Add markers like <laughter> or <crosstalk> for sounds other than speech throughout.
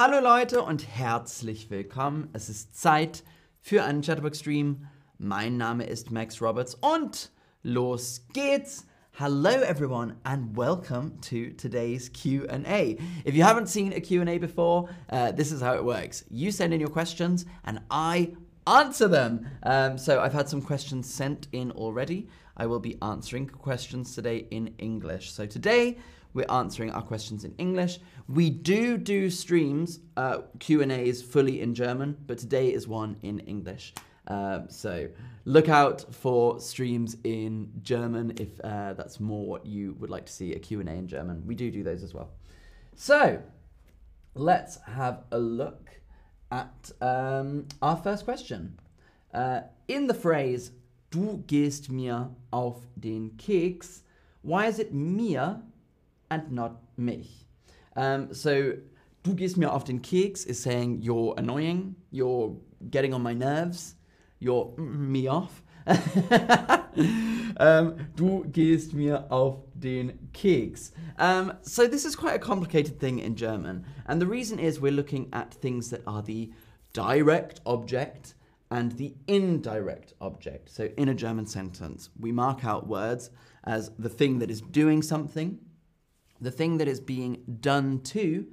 Hallo Leute und herzlich willkommen. Es ist Zeit für einen Chatterbug-Stream. Mein Name ist Max Roberts und los geht's. Hello everyone and welcome to today's Q&A. If you haven't seen a Q&A before, uh, this is how it works. You send in your questions and I answer them. Um, so I've had some questions sent in already. I will be answering questions today in English. So today we're answering our questions in English. We do do streams, uh, Q and A's fully in German, but today is one in English. Uh, so look out for streams in German if uh, that's more what you would like to see a Q and A in German. We do do those as well. So let's have a look at um, our first question. Uh, in the phrase "Du gehst mir auf den Keks," why is it mir and not mich? Um, so, du gehst mir auf den Keks is saying you're annoying, you're getting on my nerves, you're me off. <laughs> um, du gehst mir auf den Keks. Um, so this is quite a complicated thing in German, and the reason is we're looking at things that are the direct object and the indirect object. So in a German sentence, we mark out words as the thing that is doing something, the thing that is being done to,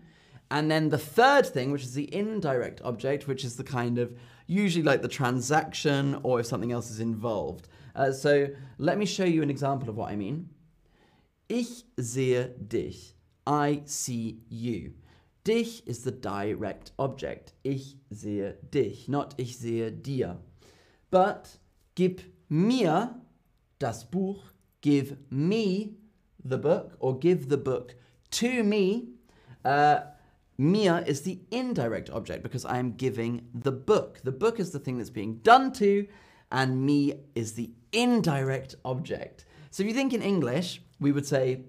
and then the third thing, which is the indirect object, which is the kind of usually like the transaction or if something else is involved. Uh, so let me show you an example of what I mean. Ich sehe dich. I see you. Dich is the direct object. Ich sehe dich, not ich sehe dir. But gib mir das Buch, give me the book, or give the book to me. Uh, Mir is the indirect object because I am giving the book. The book is the thing that's being done to, and me is the indirect object. So if you think in English, we would say,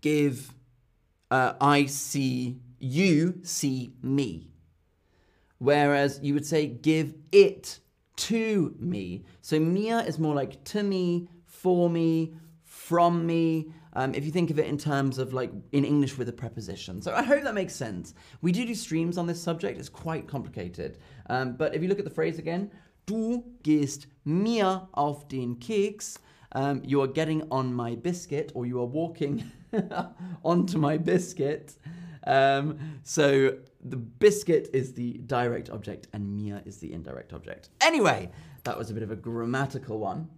give, uh, I see, you see me. Whereas you would say, give it to me. So mir is more like to me, for me, from me. Um, if you think of it in terms of like in English with a preposition. So I hope that makes sense. We do do streams on this subject, it's quite complicated. Um, but if you look at the phrase again, du gehst mir auf den Keks, um, you are getting on my biscuit or you are walking <laughs> onto my biscuit. Um, so the biscuit is the direct object and mir is the indirect object. Anyway, that was a bit of a grammatical one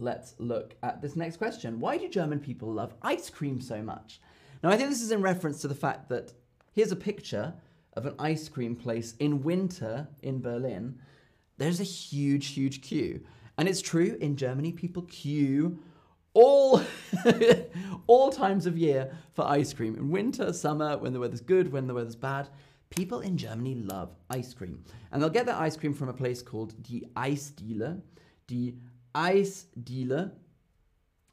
let's look at this next question. Why do German people love ice cream so much? Now, I think this is in reference to the fact that here's a picture of an ice cream place in winter in Berlin. There's a huge, huge queue. And it's true, in Germany, people queue all, <laughs> all times of year for ice cream. In winter, summer, when the weather's good, when the weather's bad. People in Germany love ice cream. And they'll get their ice cream from a place called Die Eisdiele. Die Eisdiele.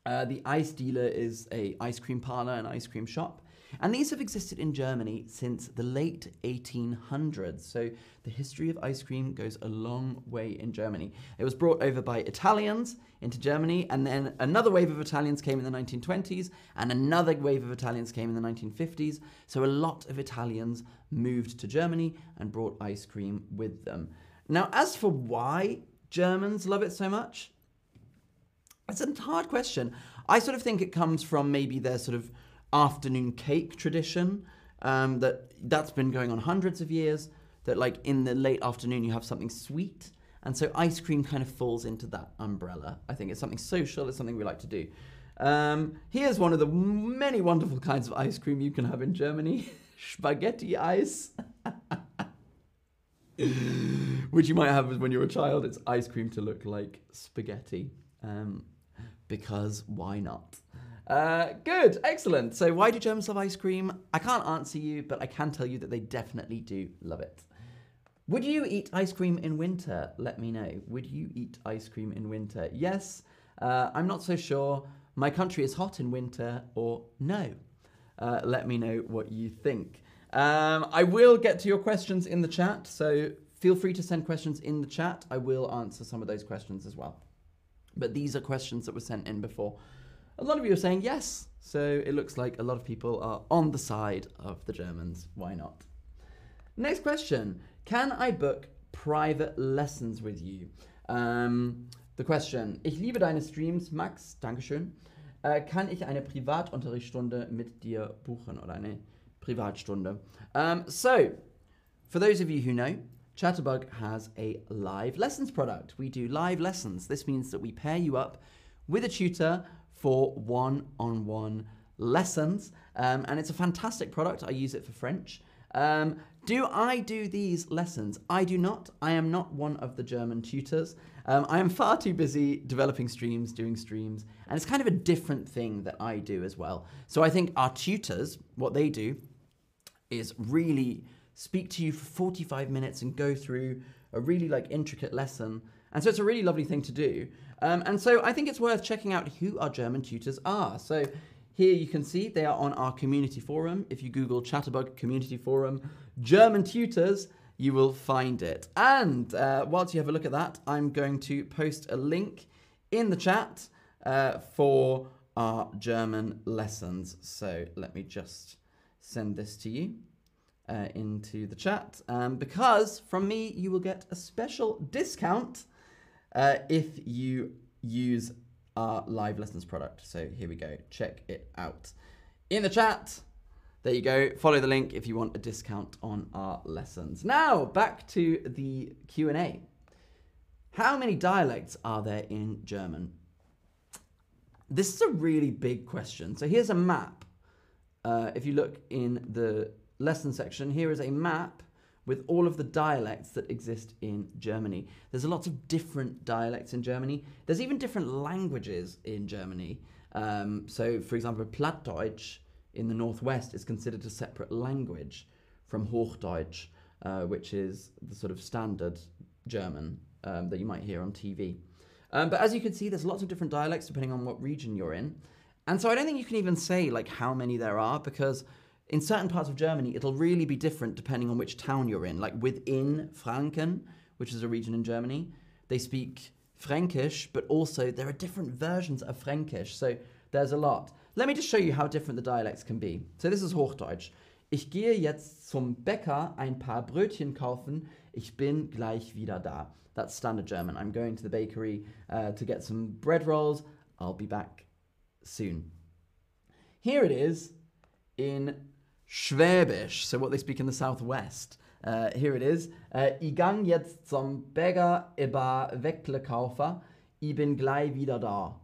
Uh, die Eisdiele is a ice cream parlor, an ice cream shop. And these have existed in Germany since the late 1800s. So the history of ice cream goes a long way in Germany. It was brought over by Italians into Germany, and then another wave of Italians came in the 1920s, and another wave of Italians came in the 1950s. So a lot of Italians moved to Germany and brought ice cream with them. Now, as for why Germans love it so much, it's a hard question. I sort of think it comes from maybe their sort of afternoon cake tradition um, that that's been going on hundreds of years. That like in the late afternoon you have something sweet, and so ice cream kind of falls into that umbrella. I think it's something social. It's something we like to do. Um, here's one of the many wonderful kinds of ice cream you can have in Germany: <laughs> spaghetti ice. <laughs> Which you might have when you're a child. It's ice cream to look like spaghetti. Um, because why not? Uh, good, excellent. So, why do Germans love ice cream? I can't answer you, but I can tell you that they definitely do love it. Would you eat ice cream in winter? Let me know. Would you eat ice cream in winter? Yes, uh, I'm not so sure. My country is hot in winter, or no. Uh, let me know what you think. Um, I will get to your questions in the chat, so feel free to send questions in the chat. I will answer some of those questions as well. But these are questions that were sent in before. A lot of you are saying yes, so it looks like a lot of people are on the side of the Germans. Why not? Next question Can I book private lessons with you? Um, the question Ich liebe deine Streams, Max. Dankeschön. Äh, kann ich eine Privatunterrichtsstunde mit dir buchen oder eine Privatstunde? Um, so, for those of you who know, Chatterbug has a live lessons product. We do live lessons. This means that we pair you up with a tutor for one on one lessons. Um, and it's a fantastic product. I use it for French. Um, do I do these lessons? I do not. I am not one of the German tutors. Um, I am far too busy developing streams, doing streams, and it's kind of a different thing that I do as well. So I think our tutors, what they do is really speak to you for 45 minutes and go through a really like intricate lesson. And so it's a really lovely thing to do. Um, and so I think it's worth checking out who our German tutors are. So here you can see they are on our community forum. If you Google Chatterbug Community Forum German tutors, you will find it. And uh, whilst you have a look at that, I'm going to post a link in the chat uh, for our German lessons. So let me just send this to you. Uh, into the chat um, because from me you will get a special discount uh, if you use our live lessons product. So here we go. Check it out in the chat. There you go. Follow the link if you want a discount on our lessons. Now back to the Q and A. How many dialects are there in German? This is a really big question. So here's a map. Uh, if you look in the lesson section, here is a map with all of the dialects that exist in Germany. There's a lot of different dialects in Germany. There's even different languages in Germany. Um, so, for example, Plattdeutsch in the northwest is considered a separate language from Hochdeutsch, uh, which is the sort of standard German um, that you might hear on TV. Um, but as you can see, there's lots of different dialects depending on what region you're in. And so I don't think you can even say like how many there are because in certain parts of Germany, it'll really be different depending on which town you're in. Like within Franken, which is a region in Germany, they speak Fränkisch, but also there are different versions of Fränkisch. So there's a lot. Let me just show you how different the dialects can be. So this is Hochdeutsch. Ich gehe jetzt zum Bäcker ein paar Brötchen kaufen. Ich bin gleich wieder da. That's standard German. I'm going to the bakery uh, to get some bread rolls. I'll be back soon. Here it is in Schwäbisch, so what they speak in the southwest. Uh, here it is. Uh, ich gang jetzt zum Bäcker über Weckle kaufen. Ich bin gleich wieder da.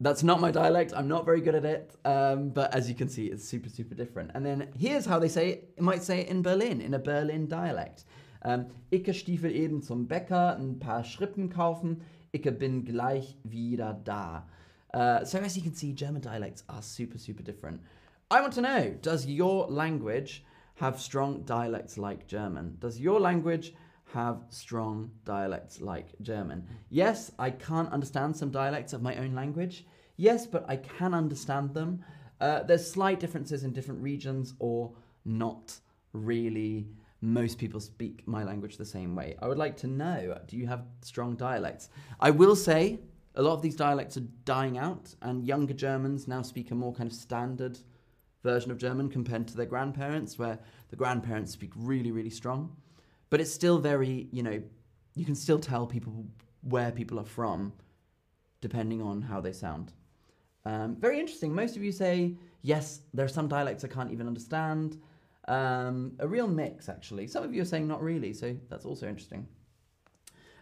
That's not my dialect. I'm not very good at it. Um, but as you can see, it's super, super different. And then here's how they say it. It might say it in Berlin, in a Berlin dialect. Um, ich stiefel eben zum Bäcker, ein paar Schrippen kaufen. Ich bin gleich wieder da. Uh, so as you can see, German dialects are super, super different. I want to know does your language have strong dialects like German? Does your language have strong dialects like German? Yes, I can't understand some dialects of my own language. Yes, but I can understand them. Uh, there's slight differences in different regions, or not really. Most people speak my language the same way. I would like to know do you have strong dialects? I will say a lot of these dialects are dying out, and younger Germans now speak a more kind of standard version of German compared to their grandparents, where the grandparents speak really, really strong. But it's still very, you know, you can still tell people where people are from depending on how they sound. Um, very interesting. Most of you say, yes, there are some dialects I can't even understand. Um, a real mix, actually. Some of you are saying not really, so that's also interesting.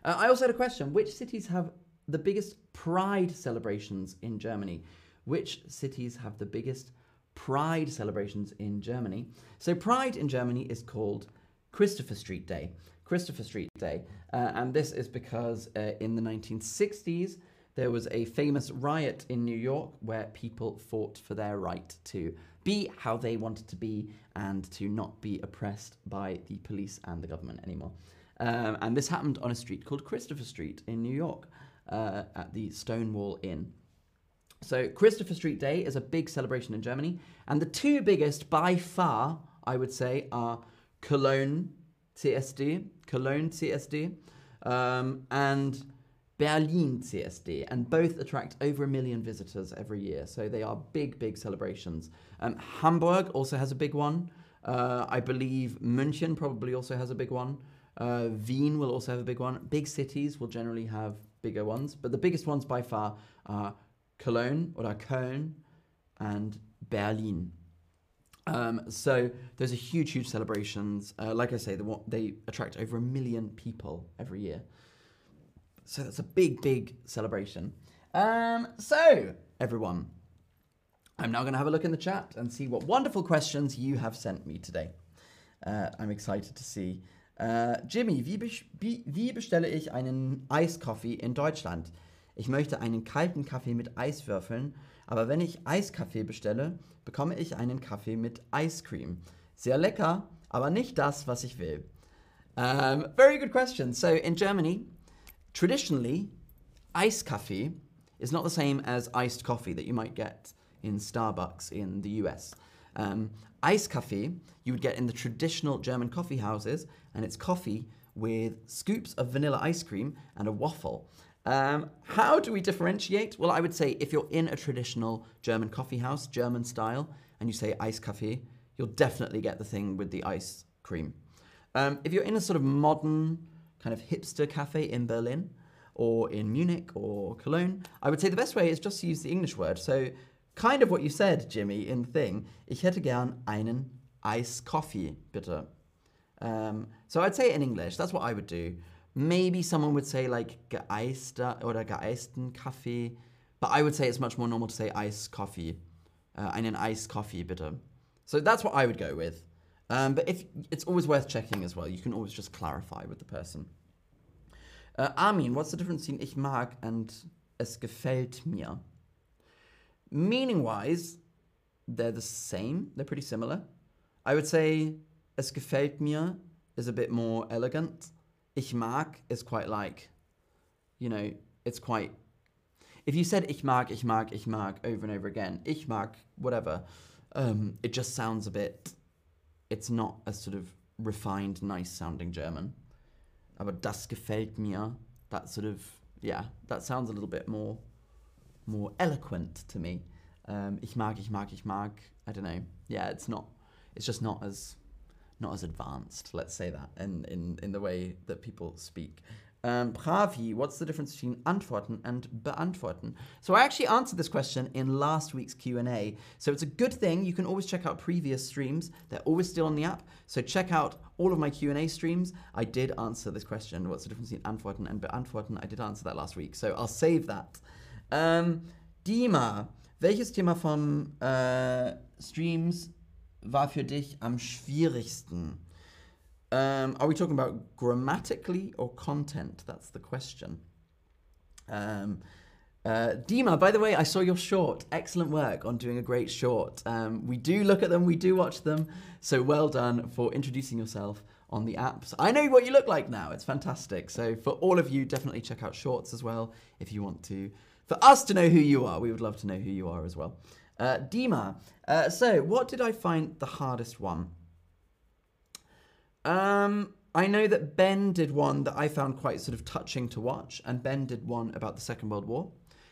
Uh, I also had a question Which cities have the biggest pride celebrations in Germany? Which cities have the biggest Pride celebrations in Germany. So, Pride in Germany is called Christopher Street Day. Christopher Street Day. Uh, and this is because uh, in the 1960s, there was a famous riot in New York where people fought for their right to be how they wanted to be and to not be oppressed by the police and the government anymore. Um, and this happened on a street called Christopher Street in New York uh, at the Stonewall Inn. So, Christopher Street Day is a big celebration in Germany, and the two biggest by far, I would say, are Cologne CSD, Cologne CSD, um, and Berlin CSD, and both attract over a million visitors every year. So they are big, big celebrations. Um, Hamburg also has a big one. Uh, I believe München probably also has a big one. Uh, Wien will also have a big one. Big cities will generally have bigger ones, but the biggest ones by far are Cologne or Köln and Berlin. Um, so those are huge, huge celebrations. Uh, like I say, the, they attract over a million people every year. So that's a big, big celebration. Um, so, everyone, I'm now going to have a look in the chat and see what wonderful questions you have sent me today. Uh, I'm excited to see. Uh, Jimmy, wie, wie, wie bestelle ich einen Eiskaffee in Deutschland? Ich möchte einen kalten Kaffee mit Eiswürfeln, aber wenn ich Eiskaffee bestelle, bekomme ich einen Kaffee mit Ice Cream. Sehr lecker, aber nicht das, was ich will. Um, very good question. So in Germany, traditionally, coffee is not the same as iced coffee that you might get in Starbucks in the US. Um, iced coffee you would get in the traditional German coffee houses, and it's coffee with scoops of vanilla ice cream and a waffle. Um, how do we differentiate? Well, I would say if you're in a traditional German coffee house, German style, and you say iced coffee, you'll definitely get the thing with the ice cream. Um, if you're in a sort of modern, kind of hipster cafe in Berlin, or in Munich or Cologne, I would say the best way is just to use the English word. So, kind of what you said, Jimmy, in the thing. Ich hätte gern einen Eiskaffee, bitte. Um, so I'd say it in English. That's what I would do. Maybe someone would say like geeister oder geeisten Kaffee, but I would say it's much more normal to say ice coffee. Uh, einen coffee bitte. So that's what I would go with. Um, but if it's always worth checking as well, you can always just clarify with the person. Uh, Armin, what's the difference between ich mag and es gefällt mir? Meaning wise, they're the same, they're pretty similar. I would say es gefällt mir is a bit more elegant. Ich mag is quite like, you know, it's quite. If you said ich mag, ich mag, ich mag over and over again, ich mag, whatever, um, it just sounds a bit. It's not a sort of refined, nice sounding German. aber das gefällt mir. That sort of, yeah, that sounds a little bit more, more eloquent to me. Um, ich mag, ich mag, ich mag. I don't know. Yeah, it's not. It's just not as, not as advanced. Let's say that in in in the way that people speak. Um, what's the difference between antworten and beantworten? So I actually answered this question in last week's Q&A. So it's a good thing. You can always check out previous streams. They're always still on the app. So check out all of my Q&A streams. I did answer this question. What's the difference between antworten and beantworten? I did answer that last week. So I'll save that. Um, Dima, welches Thema von uh, Streams war für dich am schwierigsten? Um, are we talking about grammatically or content? That's the question. Um, uh, Dima, by the way, I saw your short. Excellent work on doing a great short. Um, we do look at them, we do watch them. So well done for introducing yourself on the apps. I know what you look like now. It's fantastic. So for all of you, definitely check out shorts as well if you want to. For us to know who you are, we would love to know who you are as well. Uh, Dima, uh, so what did I find the hardest one? Um, I know that Ben did one that I found quite sort of touching to watch, and Ben did one about the Second World War.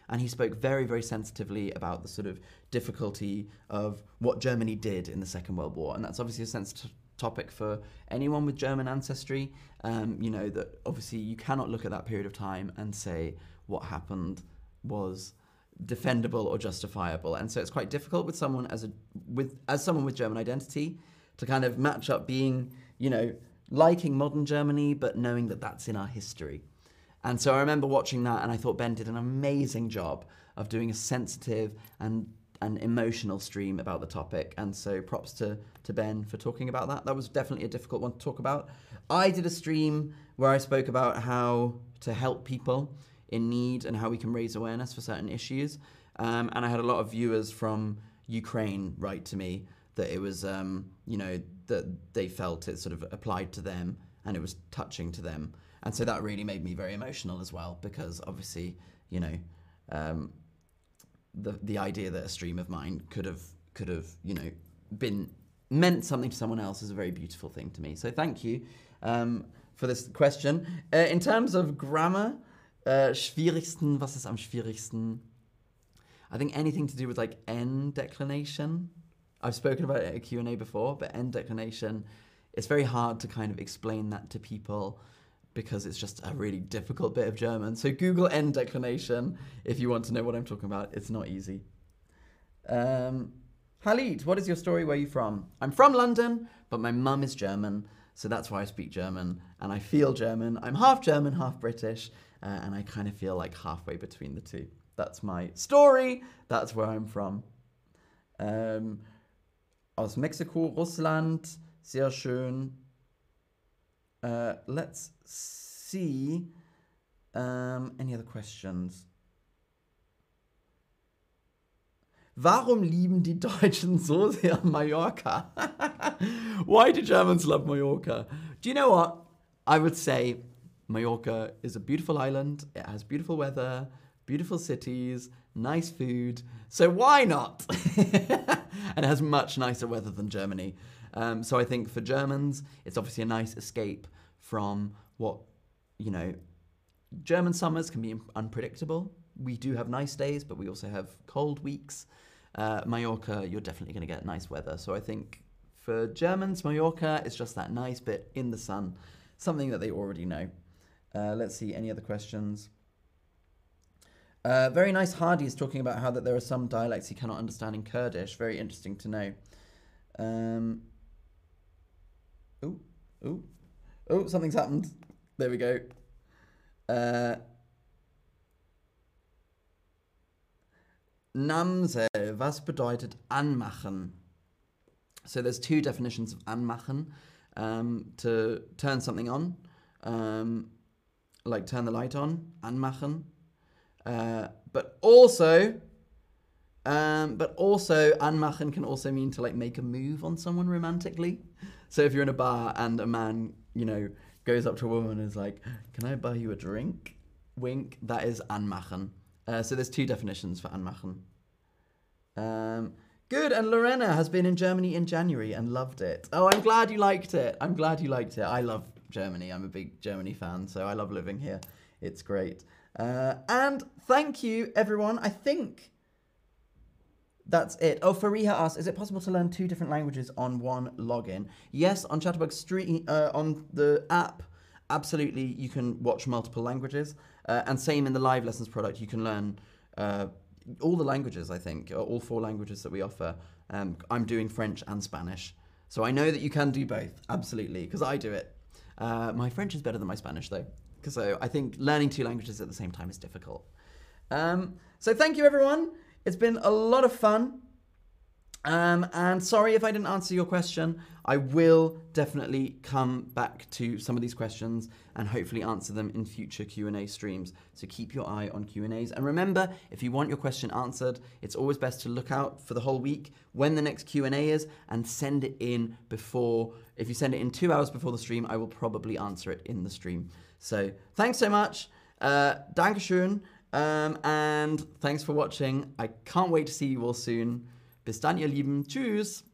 And he spoke very, very sensitively about the sort of difficulty of what Germany did in the Second World War. And that's obviously a sensitive topic for anyone with German ancestry. Um, you know, that obviously you cannot look at that period of time and say what happened was defendable or justifiable. And so it's quite difficult with someone as a with as someone with German identity to kind of match up being you know, liking modern Germany, but knowing that that's in our history. And so I remember watching that, and I thought Ben did an amazing job of doing a sensitive and an emotional stream about the topic. And so props to, to Ben for talking about that. That was definitely a difficult one to talk about. I did a stream where I spoke about how to help people in need and how we can raise awareness for certain issues. Um, and I had a lot of viewers from Ukraine write to me that it was, um, you know, that they felt it sort of applied to them and it was touching to them. And so that really made me very emotional as well because obviously, you know, um, the the idea that a stream of mine could have could have you know been meant something to someone else is a very beautiful thing to me. So thank you um, for this question. Uh, in terms of grammar, uh, schwierigsten, was ist am schwierigsten? I think anything to do with like n declination I've spoken about it at Q&A before, but n declination, it's very hard to kind of explain that to people because it's just a really difficult bit of German. So Google n declination if you want to know what I'm talking about. It's not easy. Um, Halit, what is your story? Where are you from? I'm from London, but my mum is German, so that's why I speak German and I feel German. I'm half German, half British, uh, and I kind of feel like halfway between the two. That's my story. That's where I'm from. Um, aus Mexiko, Russland, sehr schön. Uh, let's see. Um, any other questions? Warum lieben die Deutschen so sehr Mallorca? <laughs> Why do Germans love Mallorca? Do you know what? I would say Mallorca is a beautiful island. It has beautiful weather, beautiful cities, nice food. So why not? <laughs> and it has much nicer weather than Germany. Um, so I think for Germans, it's obviously a nice escape from what, you know, German summers can be unpredictable. We do have nice days, but we also have cold weeks. Uh, Mallorca, you're definitely going to get nice weather. So I think for Germans, Mallorca is just that nice bit in the sun, something that they already know. Uh, let's see, any other questions? Uh, very nice Hardy is talking about how that there are some dialects he cannot understand in Kurdish. Very interesting to know. Um, oh, oh, oh, something's happened. There we go. Uh, Namse, was bedeutet anmachen? So there's two definitions of anmachen. Um, to turn something on, um, like turn the light on, anmachen. Uh, but also, um, but also, anmachen can also mean to like make a move on someone romantically. So if you're in a bar and a man, you know, goes up to a woman and is like, "Can I buy you a drink?" Wink. That is anmachen. Uh, so there's two definitions for anmachen. Um, good. And Lorena has been in Germany in January and loved it. Oh, I'm glad you liked it. I'm glad you liked it. I love Germany. I'm a big Germany fan, so I love living here. It's great. Uh, and thank you, everyone. I think that's it. Oh, Fariha asks, is it possible to learn two different languages on one login? Yes, on Chatterbug Street, uh, on the app, absolutely, you can watch multiple languages. Uh, and same in the live lessons product, you can learn uh, all the languages, I think, all four languages that we offer. Um, I'm doing French and Spanish. So I know that you can do both, absolutely, because I do it. Uh, my French is better than my Spanish, though. So I think learning two languages at the same time is difficult. Um, so thank you, everyone. It's been a lot of fun. Um, and sorry if I didn't answer your question. I will definitely come back to some of these questions and hopefully answer them in future Q&A streams. So keep your eye on Q&As. And remember, if you want your question answered, it's always best to look out for the whole week when the next Q&A is and send it in before. If you send it in two hours before the stream, I will probably answer it in the stream. So thanks so much. Uh, Dankeschön. Um, and thanks for watching. I can't wait to see you all soon. Bis dann, ihr Lieben. Tschüss.